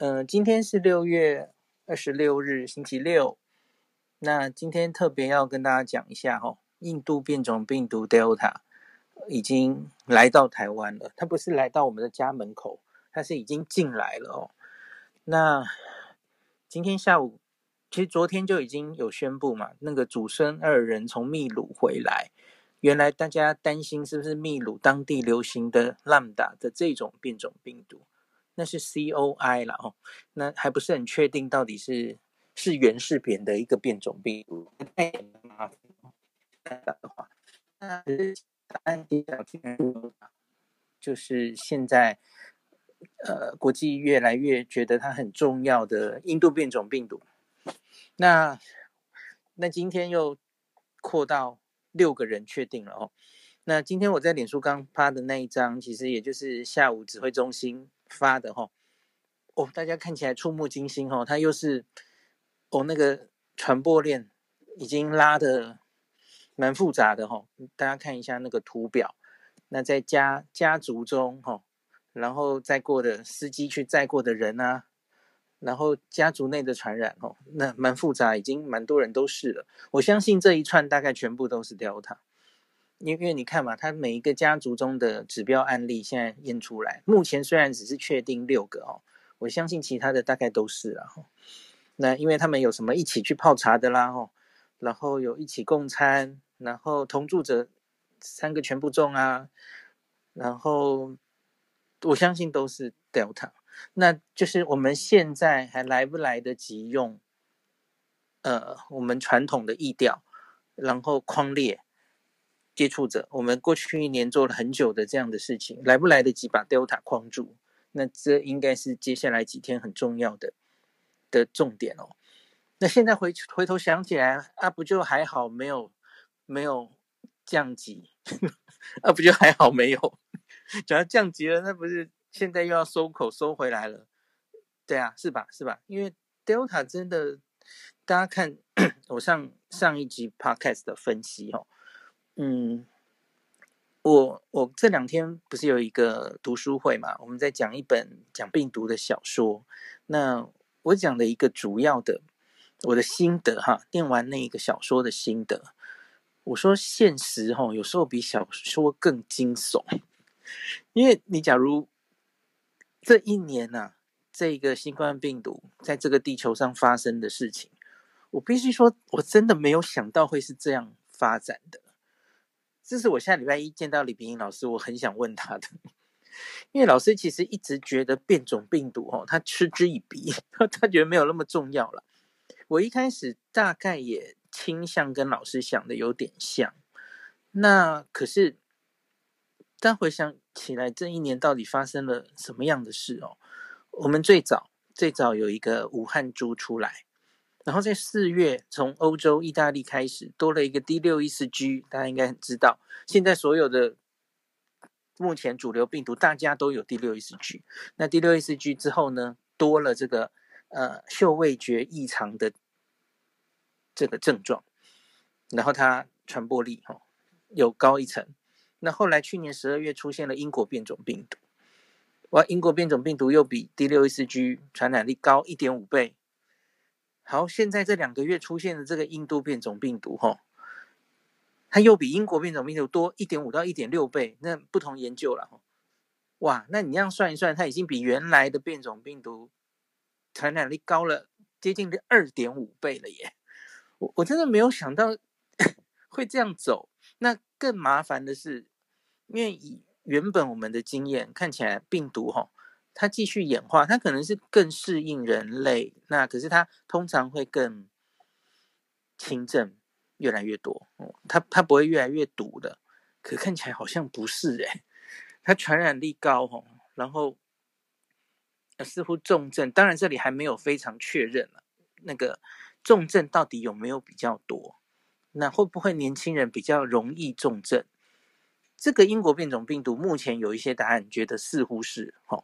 嗯、呃，今天是六月二十六日，星期六。那今天特别要跟大家讲一下哦，印度变种病毒 Delta 已经来到台湾了。它不是来到我们的家门口，它是已经进来了哦。那今天下午，其实昨天就已经有宣布嘛，那个祖孙二人从秘鲁回来。原来大家担心是不是秘鲁当地流行的 Lambda 的这种变种病毒？那是 COI 了哦，那还不是很确定到底是是原是扁的一个变种病毒。那的话，那答案揭晓，就是现在呃，国际越来越觉得它很重要的印度变种病毒。那那今天又扩到六个人确定了哦。那今天我在脸书刚发的那一张，其实也就是下午指挥中心。发的哈，哦，大家看起来触目惊心哈，它又是哦那个传播链已经拉的蛮复杂的哈，大家看一下那个图表，那在家家族中哈，然后载过的司机去载过的人啊，然后家族内的传染哦，那蛮复杂，已经蛮多人都是了，我相信这一串大概全部都是 Delta。因为你看嘛，它每一个家族中的指标案例现在验出来，目前虽然只是确定六个哦，我相信其他的大概都是了哈。那因为他们有什么一起去泡茶的啦哈，然后有一起共餐，然后同住者三个全部中啊，然后我相信都是 Delta。那就是我们现在还来不来得及用呃我们传统的意调，然后框列。接触者，我们过去一年做了很久的这样的事情，来不来得及把 Delta 框住？那这应该是接下来几天很重要的的重点哦。那现在回回头想起来，啊，不就还好没有没有降级？啊，不就还好没有？只要降级了，那不是现在又要收口收回来了？对啊，是吧？是吧？因为 Delta 真的，大家看 我上上一集 Podcast 的分析哦。嗯，我我这两天不是有一个读书会嘛？我们在讲一本讲病毒的小说。那我讲的一个主要的我的心得哈，念完那一个小说的心得，我说现实哈，有时候比小说更惊悚。因为你假如这一年呐、这个新冠病毒在这个地球上发生的事情，我必须说，我真的没有想到会是这样发展的。这是我下礼拜一见到李冰英老师，我很想问他的，因为老师其实一直觉得变种病毒哦，他嗤之以鼻，他觉得没有那么重要了。我一开始大概也倾向跟老师想的有点像，那可是，但回想起来，这一年到底发生了什么样的事哦？我们最早最早有一个武汉株出来。然后在四月，从欧洲、意大利开始多了一个 D 六一四 G，大家应该很知道。现在所有的目前主流病毒，大家都有 D 六一四 G。那 D 六一四 G 之后呢，多了这个呃嗅味觉异常的这个症状，然后它传播力哦有高一层。那后来去年十二月出现了英国变种病毒，哇，英国变种病毒又比 D 六一四 G 传染力高一点五倍。好，现在这两个月出现的这个印度变种病毒，哈，它又比英国变种病毒多一点五到一点六倍。那不同研究了，哇，那你这样算一算，它已经比原来的变种病毒传染力高了接近二点五倍了耶！我我真的没有想到 会这样走。那更麻烦的是，因为以原本我们的经验看起来，病毒，哈。它继续演化，它可能是更适应人类，那可是它通常会更轻症越来越多，它它不会越来越毒的，可看起来好像不是诶、它传染力高哦，然后似乎重症，当然这里还没有非常确认了，那个重症到底有没有比较多？那会不会年轻人比较容易重症？这个英国变种病毒目前有一些答案，觉得似乎是哦。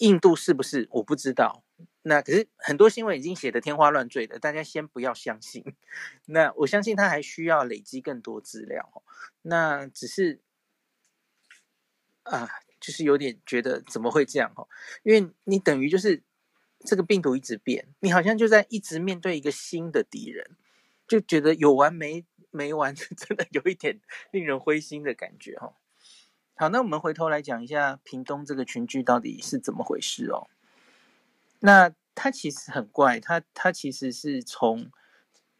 印度是不是？我不知道。那可是很多新闻已经写得天花乱坠的，大家先不要相信。那我相信他还需要累积更多资料。那只是啊，就是有点觉得怎么会这样？因为你等于就是这个病毒一直变，你好像就在一直面对一个新的敌人，就觉得有完没没完，真的有一点令人灰心的感觉哈。好，那我们回头来讲一下屏东这个群聚到底是怎么回事哦。那它其实很怪，它它其实是从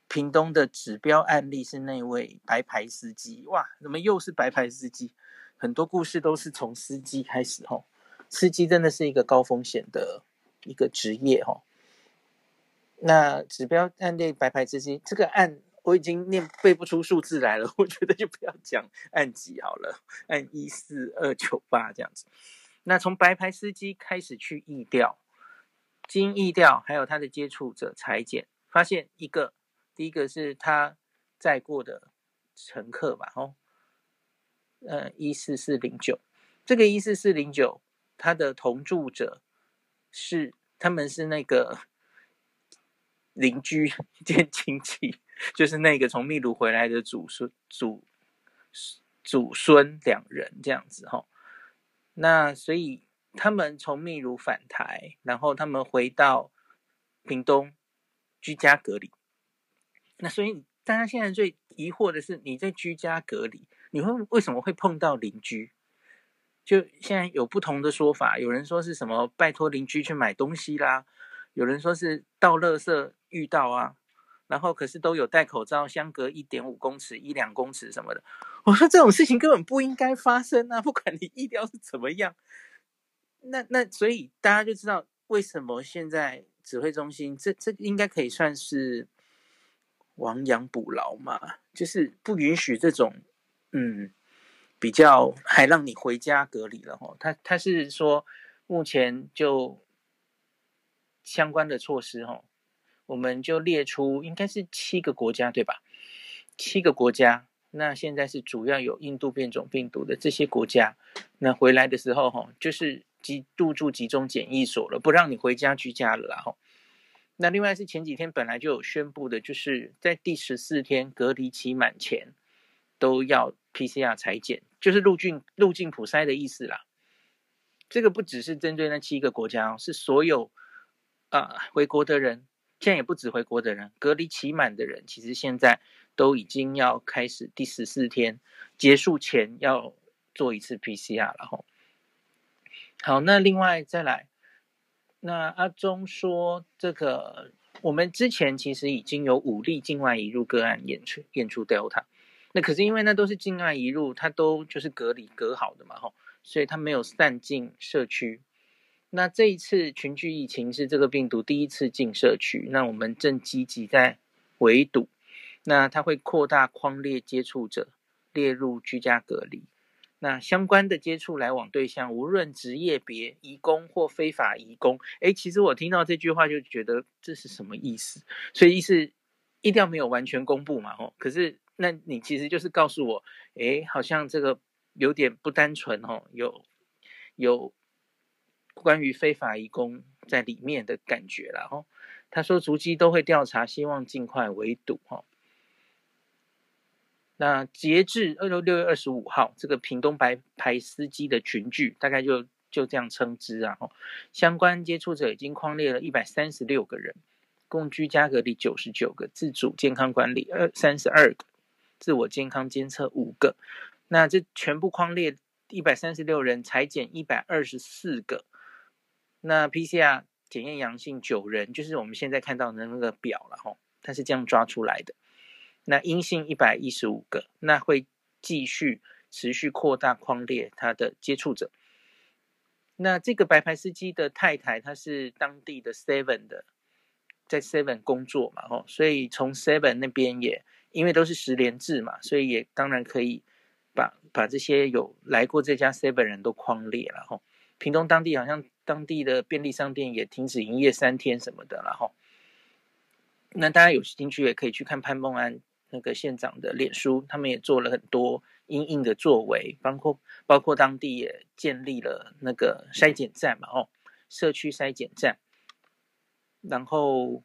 屏东的指标案例是那位白牌司机，哇，怎么又是白牌司机？很多故事都是从司机开始哦。司机真的是一个高风险的。一个职业哦，那指标案例白牌司机这个案我已经念背不出数字来了，我觉得就不要讲按几好了，按一四二九八这样子。那从白牌司机开始去疫调，经疫调还有他的接触者裁剪，发现一个，第一个是他载过的乘客吧，哦，呃一四四零九，这个一四四零九他的同住者。是，他们是那个邻居 兼亲戚，就是那个从秘鲁回来的祖孙祖祖孙两人这样子哈。那所以他们从秘鲁返台，然后他们回到屏东居家隔离。那所以大家现在最疑惑的是，你在居家隔离，你会为什么会碰到邻居？就现在有不同的说法，有人说是什么拜托邻居去买东西啦，有人说是倒垃圾遇到啊，然后可是都有戴口罩，相隔一点五公尺、一两公尺什么的。我说这种事情根本不应该发生啊，不管你意料是怎么样。那那所以大家就知道为什么现在指挥中心这这应该可以算是亡羊补牢嘛，就是不允许这种嗯。比较还让你回家隔离了哈，他他是说目前就相关的措施哈，我们就列出应该是七个国家对吧？七个国家，那现在是主要有印度变种病毒的这些国家，那回来的时候哈，就是集入住集中检疫所了，不让你回家居家了哈。那另外是前几天本来就有宣布的，就是在第十四天隔离期满前都要 PCR 裁检。就是入境入境普筛的意思啦，这个不只是针对那七个国家，是所有啊、回国的人，现在也不止回国的人，隔离期满的人，其实现在都已经要开始第十四天结束前要做一次 PCR 了吼。好，那另外再来，那阿中说这个我们之前其实已经有五例境外移入个案验出验出 Delta。那可是因为那都是境外移入，它都就是隔离隔好的嘛，吼，所以它没有散进社区。那这一次群聚疫情是这个病毒第一次进社区，那我们正积极在围堵。那它会扩大框列接触者列入居家隔离。那相关的接触来往对象，无论职业别、移工或非法移工，诶，其实我听到这句话就觉得这是什么意思？所以意思一定要没有完全公布嘛，吼，可是。那你其实就是告诉我，哎，好像这个有点不单纯哦，有有关于非法移工在里面的感觉了哦。他说足迹都会调查，希望尽快围堵哈。那截至二六六月二十五号，这个屏东白牌司机的群聚，大概就就这样称之啊。相关接触者已经框列了一百三十六个人，共居家隔离九十九个，自主健康管理二三十二个。自我健康监测五个，那这全部框列一百三十六人，裁减一百二十四个，那 PCR 检验阳性九人，就是我们现在看到的那个表了哈，它是这样抓出来的。那阴性一百一十五个，那会继续持续扩大框列他的接触者。那这个白牌司机的太太，她是当地的 Seven 的，在 Seven 工作嘛，吼，所以从 Seven 那边也。因为都是十连制嘛，所以也当然可以把把这些有来过这家 seven 人都框列了哈。屏东当地好像当地的便利商店也停止营业三天什么的了哈。那大家有兴趣也可以去看潘孟安那个县长的脸书，他们也做了很多因应的作为，包括包括当地也建立了那个筛检站嘛哦，社区筛检站，然后。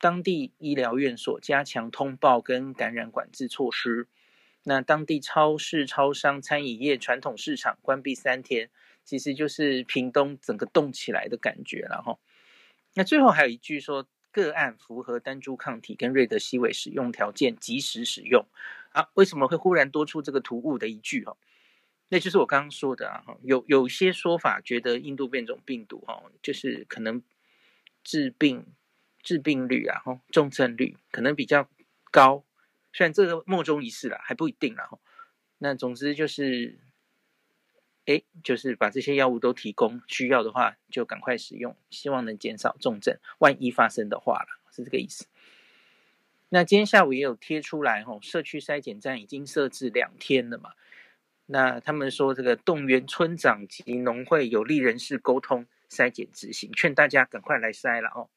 当地医疗院所加强通报跟感染管制措施，那当地超市、超商、餐饮业、传统市场关闭三天，其实就是屏东整个动起来的感觉了哈。那最后还有一句说，个案符合单株抗体跟瑞德西韦使用条件，及时使用。啊，为什么会忽然多出这个突兀的一句？哈，那就是我刚刚说的啊。有有些说法觉得印度变种病毒哈，就是可能致病致病率啊，哈，重症率可能比较高。虽然这个莫衷一是啦，还不一定啦。那总之就是。哎，就是把这些药物都提供，需要的话就赶快使用，希望能减少重症，万一发生的话了，是这个意思。那今天下午也有贴出来，吼，社区筛检站已经设置两天了嘛。那他们说这个动员村长及农会有利人士沟通筛检执行，劝大家赶快来筛了哦。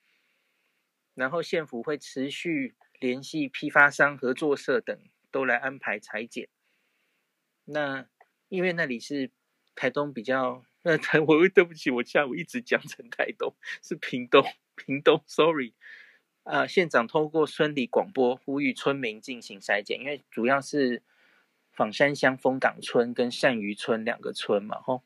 然后县府会持续联系批发商、合作社等，都来安排裁剪。那因为那里是。台东比较，那台 我对不起，我下午一直讲成台东，是屏东，屏东，sorry。啊，县长透过村里广播呼吁村民进行筛检，因为主要是枋山乡枫港村跟善渔村两个村嘛，吼。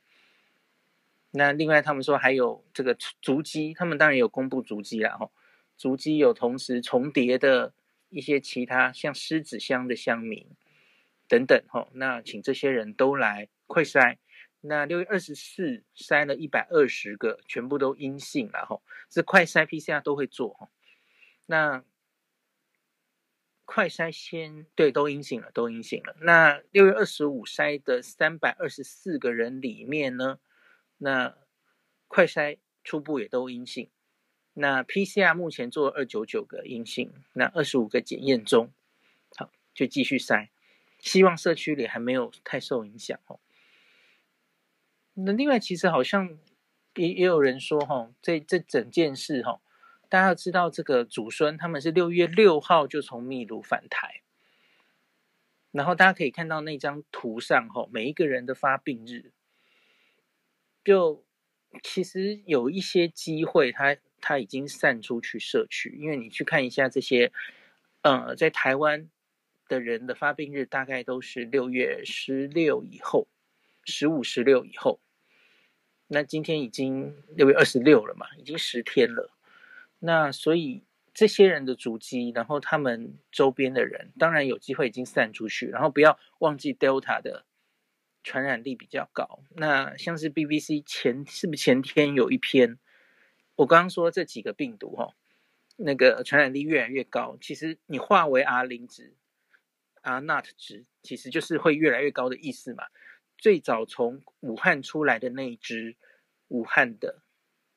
那另外他们说还有这个足迹，他们当然有公布足迹啦，吼。足迹有同时重叠的一些其他像狮子乡的乡民等等，吼。那请这些人都来快筛。那六月二十四筛了一百二十个，全部都阴性了吼，这快筛 PCR 都会做吼。那快筛先对都阴性了，都阴性了。那六月二十五筛的三百二十四个人里面呢，那快筛初步也都阴性。那 PCR 目前做二九九个阴性，那二十五个检验中，好，就继续筛，希望社区里还没有太受影响哦。那另外，其实好像也也有人说，哈，这这整件事，哈，大家要知道，这个祖孙他们是六月六号就从秘鲁返台，然后大家可以看到那张图上，哈，每一个人的发病日，就其实有一些机会，他他已经散出去社区，因为你去看一下这些，呃，在台湾的人的发病日，大概都是六月十六以后，十五、十六以后。那今天已经六月二十六了嘛，已经十天了。那所以这些人的足迹，然后他们周边的人，当然有机会已经散出去。然后不要忘记 Delta 的传染力比较高。那像是 BBC 前是不是前天有一篇？我刚刚说这几个病毒哈，那个传染力越来越高。其实你化为 R 零值、R not 值，其实就是会越来越高的意思嘛。最早从武汉出来的那一只武汉的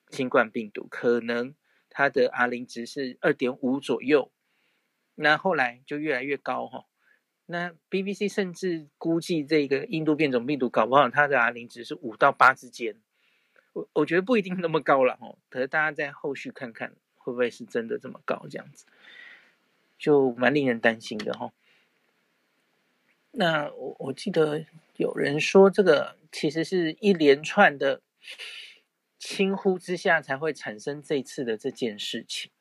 新冠病毒，可能它的 R 零值是二点五左右，那后来就越来越高哈。那 BBC 甚至估计这个印度变种病毒搞不好它的 R 零值是五到八之间，我我觉得不一定那么高了哈。可是大家在后续看看会不会是真的这么高，这样子就蛮令人担心的哈。那我我记得有人说，这个其实是一连串的轻忽之下才会产生这次的这件事情。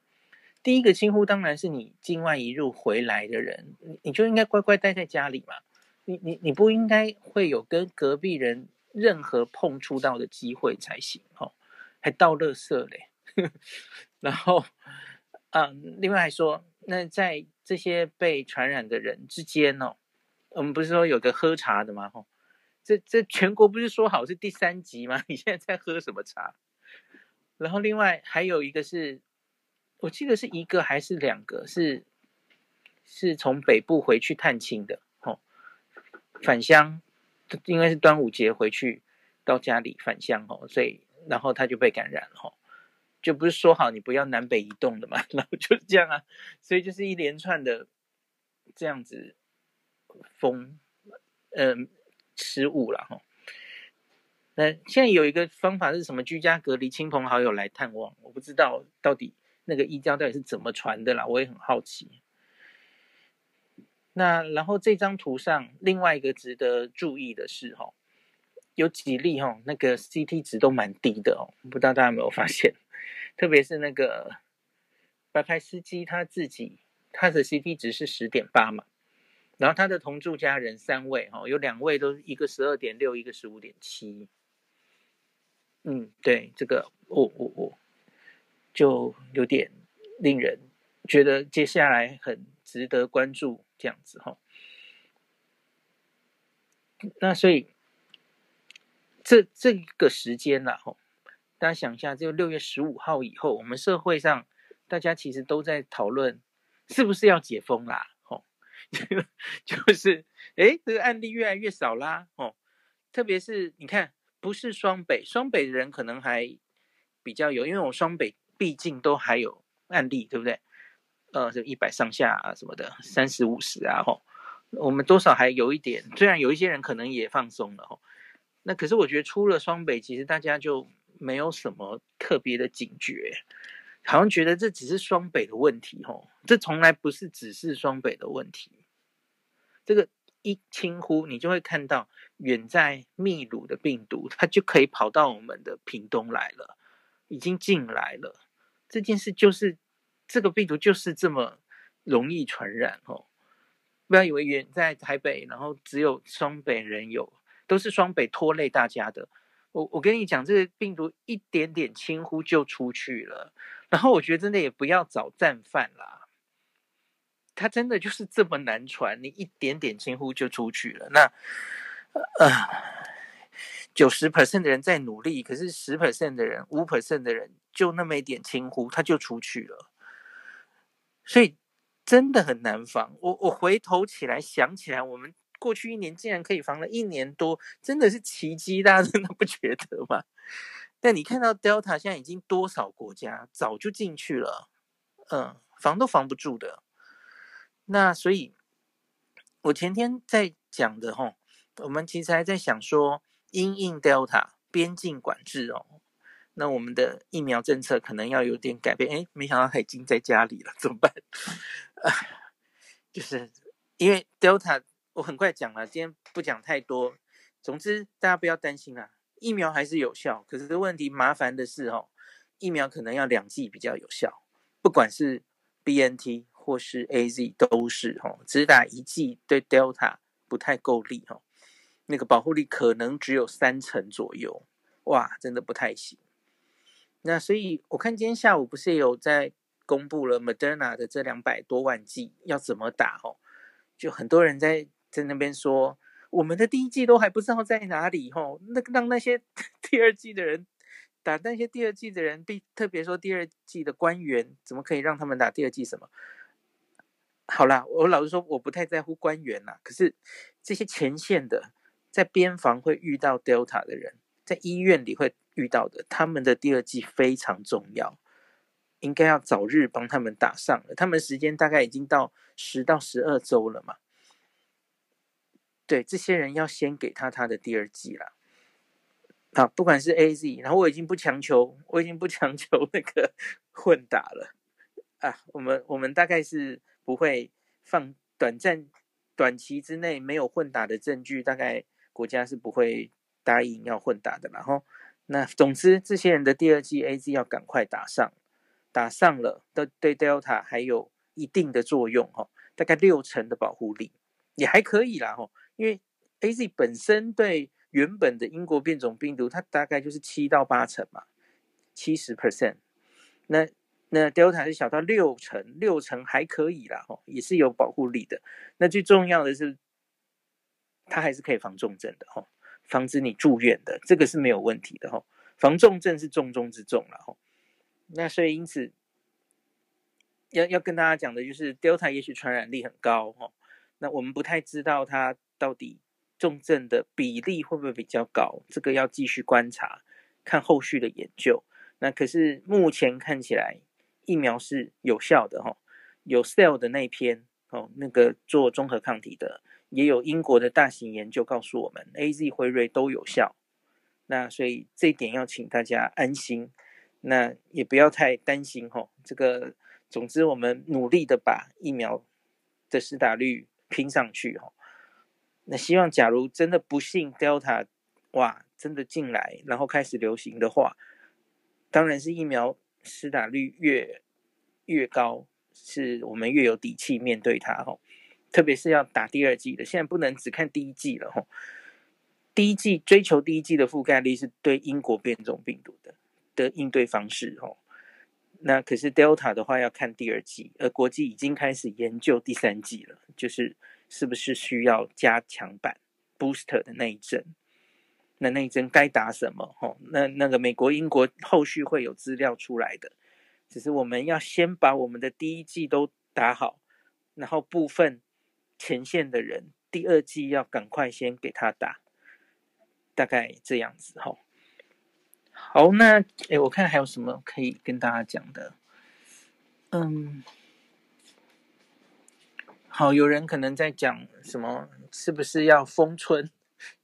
第一个轻忽当然是你境外移入回来的人，你你就应该乖乖待在家里嘛，你你你不应该会有跟隔壁人任何碰触到的机会才行哦，还倒垃圾嘞。然后，嗯，另外说，那在这些被传染的人之间哦。我们不是说有个喝茶的吗？吼，这这全国不是说好是第三级吗？你现在在喝什么茶？然后另外还有一个是，我记得是一个还是两个是，是从北部回去探亲的，吼，返乡，应该是端午节回去到家里返乡，吼，所以然后他就被感染了，就不是说好你不要南北移动的嘛，然后就是这样啊，所以就是一连串的这样子。风，嗯，失误了哈。那现在有一个方法是什么？居家隔离，亲朋好友来探望。我不知道到底那个疫调到底是怎么传的啦，我也很好奇。那然后这张图上另外一个值得注意的是哈，有几例哈，那个 CT 值都蛮低的哦，不知道大家有没有发现？特别是那个白牌司机他自己，他的 CT 值是十点八嘛。然后他的同住家人三位，哈，有两位都一个十二点六，一个十五点七。嗯，对，这个我我我，就有点令人觉得接下来很值得关注这样子哈。那所以这这个时间了哈，大家想一下，就六月十五号以后，我们社会上大家其实都在讨论是不是要解封啦，吼，就是诶，这个案例越来越少啦，吼，特别是你看，不是双北，双北的人可能还比较有，因为我双北。毕竟都还有案例，对不对？呃，就一百上下啊什么的，三十五十啊，吼，我们多少还有一点。虽然有一些人可能也放松了，吼，那可是我觉得出了双北，其实大家就没有什么特别的警觉，好像觉得这只是双北的问题，吼，这从来不是只是双北的问题。这个一轻忽，你就会看到远在秘鲁的病毒，它就可以跑到我们的屏东来了，已经进来了。这件事就是这个病毒就是这么容易传染哦！不要以为远在台北，然后只有双北人有，都是双北拖累大家的。我我跟你讲，这个病毒一点点轻忽就出去了。然后我觉得真的也不要找战犯啦，它真的就是这么难传，你一点点轻忽就出去了。那呃。九十 percent 的人在努力，可是十 percent 的人，五 percent 的人就那么一点轻忽，他就出去了。所以真的很难防。我我回头起来想起来，我们过去一年竟然可以防了一年多，真的是奇迹，大家真的不觉得吗？但你看到 Delta 现在已经多少国家早就进去了，嗯，防都防不住的。那所以，我前天在讲的齁，我们其实还在想说。因应 Delta 边境管制哦，那我们的疫苗政策可能要有点改变。哎，没想到他已经在家里了，怎么办？啊，就是因为 Delta，我很快讲了，今天不讲太多。总之，大家不要担心啦，疫苗还是有效。可是问题麻烦的是哦，疫苗可能要两剂比较有效，不管是 BNT 或是 AZ 都是哦，只打一剂对 Delta 不太够力哦。那个保护力可能只有三成左右，哇，真的不太行。那所以我看今天下午不是有在公布了 Moderna 的这两百多万剂要怎么打哦？就很多人在在那边说，我们的第一剂都还不知道在哪里哦，那让 那些第二剂的人打，那些第二剂的人，必特别说第二剂的官员，怎么可以让他们打第二剂？什么？好啦，我老实说，我不太在乎官员啦，可是这些前线的。在边防会遇到 Delta 的人，在医院里会遇到的，他们的第二季非常重要，应该要早日帮他们打上了。他们时间大概已经到十到十二周了嘛。对，这些人要先给他他的第二季了。好，不管是 AZ，然后我已经不强求，我已经不强求那个 混打了啊。我们我们大概是不会放短暂短期之内没有混打的证据，大概。国家是不会答应要混打的，然后那总之这些人的第二剂 AZ 要赶快打上，打上了都对 Delta 还有一定的作用哈，大概六成的保护力也还可以啦哈，因为 AZ 本身对原本的英国变种病毒它大概就是七到八成嘛，七十 percent，那那 Delta 是小到六成，六成还可以啦哈，也是有保护力的，那最重要的是。它还是可以防重症的哈，防止你住院的，这个是没有问题的哈。防重症是重中之重了哈。那所以因此，要要跟大家讲的就是 Delta 也许传染力很高哈，那我们不太知道它到底重症的比例会不会比较高，这个要继续观察，看后续的研究。那可是目前看起来疫苗是有效的哈，有 Cell 的那篇哦，那个做综合抗体的。也有英国的大型研究告诉我们，AZ、辉瑞都有效。那所以这一点要请大家安心，那也不要太担心吼。这个，总之我们努力的把疫苗的施打率拼上去吼。那希望假如真的不幸 Delta 哇真的进来，然后开始流行的话，当然是疫苗施打率越越高，是我们越有底气面对它吼。特别是要打第二剂的，现在不能只看第一剂了吼。第一剂追求第一剂的覆盖率是对英国变种病毒的的应对方式吼。那可是 Delta 的话要看第二剂，而国际已经开始研究第三剂了，就是是不是需要加强版 Booster 的那一针。那那一针该打什么？吼，那那个美国、英国后续会有资料出来的，只是我们要先把我们的第一剂都打好，然后部分前线的人第二季要赶快先给他打，大概这样子哈。好，那诶，我看还有什么可以跟大家讲的？嗯，好，有人可能在讲什么？是不是要封村？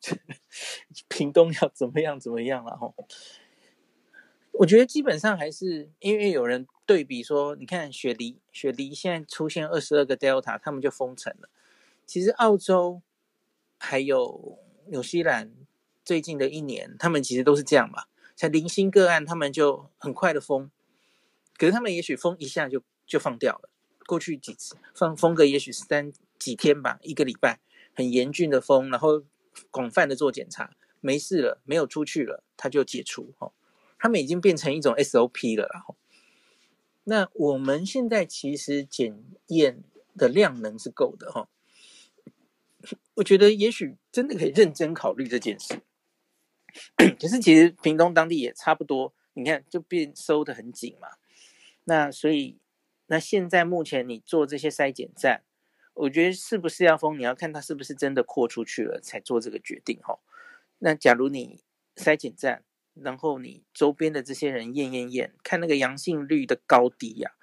屏东要怎么样怎么样了哈？我觉得基本上还是因为有人对比说，你看雪梨，雪梨现在出现二十二个 Delta，他们就封城了。其实澳洲还有纽西兰最近的一年，他们其实都是这样嘛，像零星个案，他们就很快的封，可是他们也许封一下就就放掉了。过去几次放封个也许三几天吧，一个礼拜，很严峻的封，然后。广泛的做检查，没事了，没有出去了，他就解除。哈，他们已经变成一种 SOP 了。然后，那我们现在其实检验的量能是够的。哈，我觉得也许真的可以认真考虑这件事。可是其实屏东当地也差不多，你看就变收得很紧嘛。那所以，那现在目前你做这些筛检站。我觉得是不是要封，你要看他是不是真的扩出去了才做这个决定哈。那假如你筛检站，然后你周边的这些人验验验，看那个阳性率的高低呀、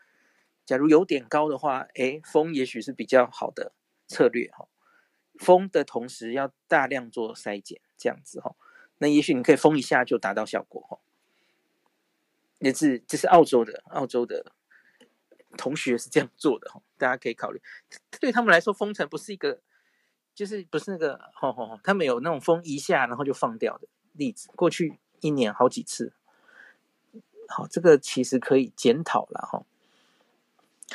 假如有点高的话，诶，封也许是比较好的策略哈。封的同时要大量做筛检，这样子哈。那也许你可以封一下就达到效果哈。也是这是澳洲的，澳洲的。同学是这样做的哈，大家可以考虑。对他们来说，封城不是一个，就是不是那个，吼吼吼，他们有那种封一下然后就放掉的例子，过去一年好几次。好，这个其实可以检讨了哈。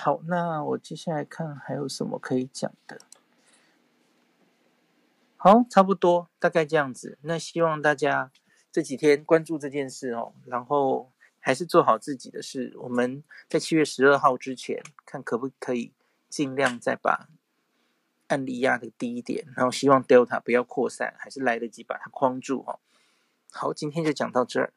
好，那我接下来看还有什么可以讲的。好，差不多，大概这样子。那希望大家这几天关注这件事哦，然后。还是做好自己的事。我们在七月十二号之前，看可不可以尽量再把案例压的低一点，然后希望 Delta 不要扩散，还是来得及把它框住哦。好，今天就讲到这儿。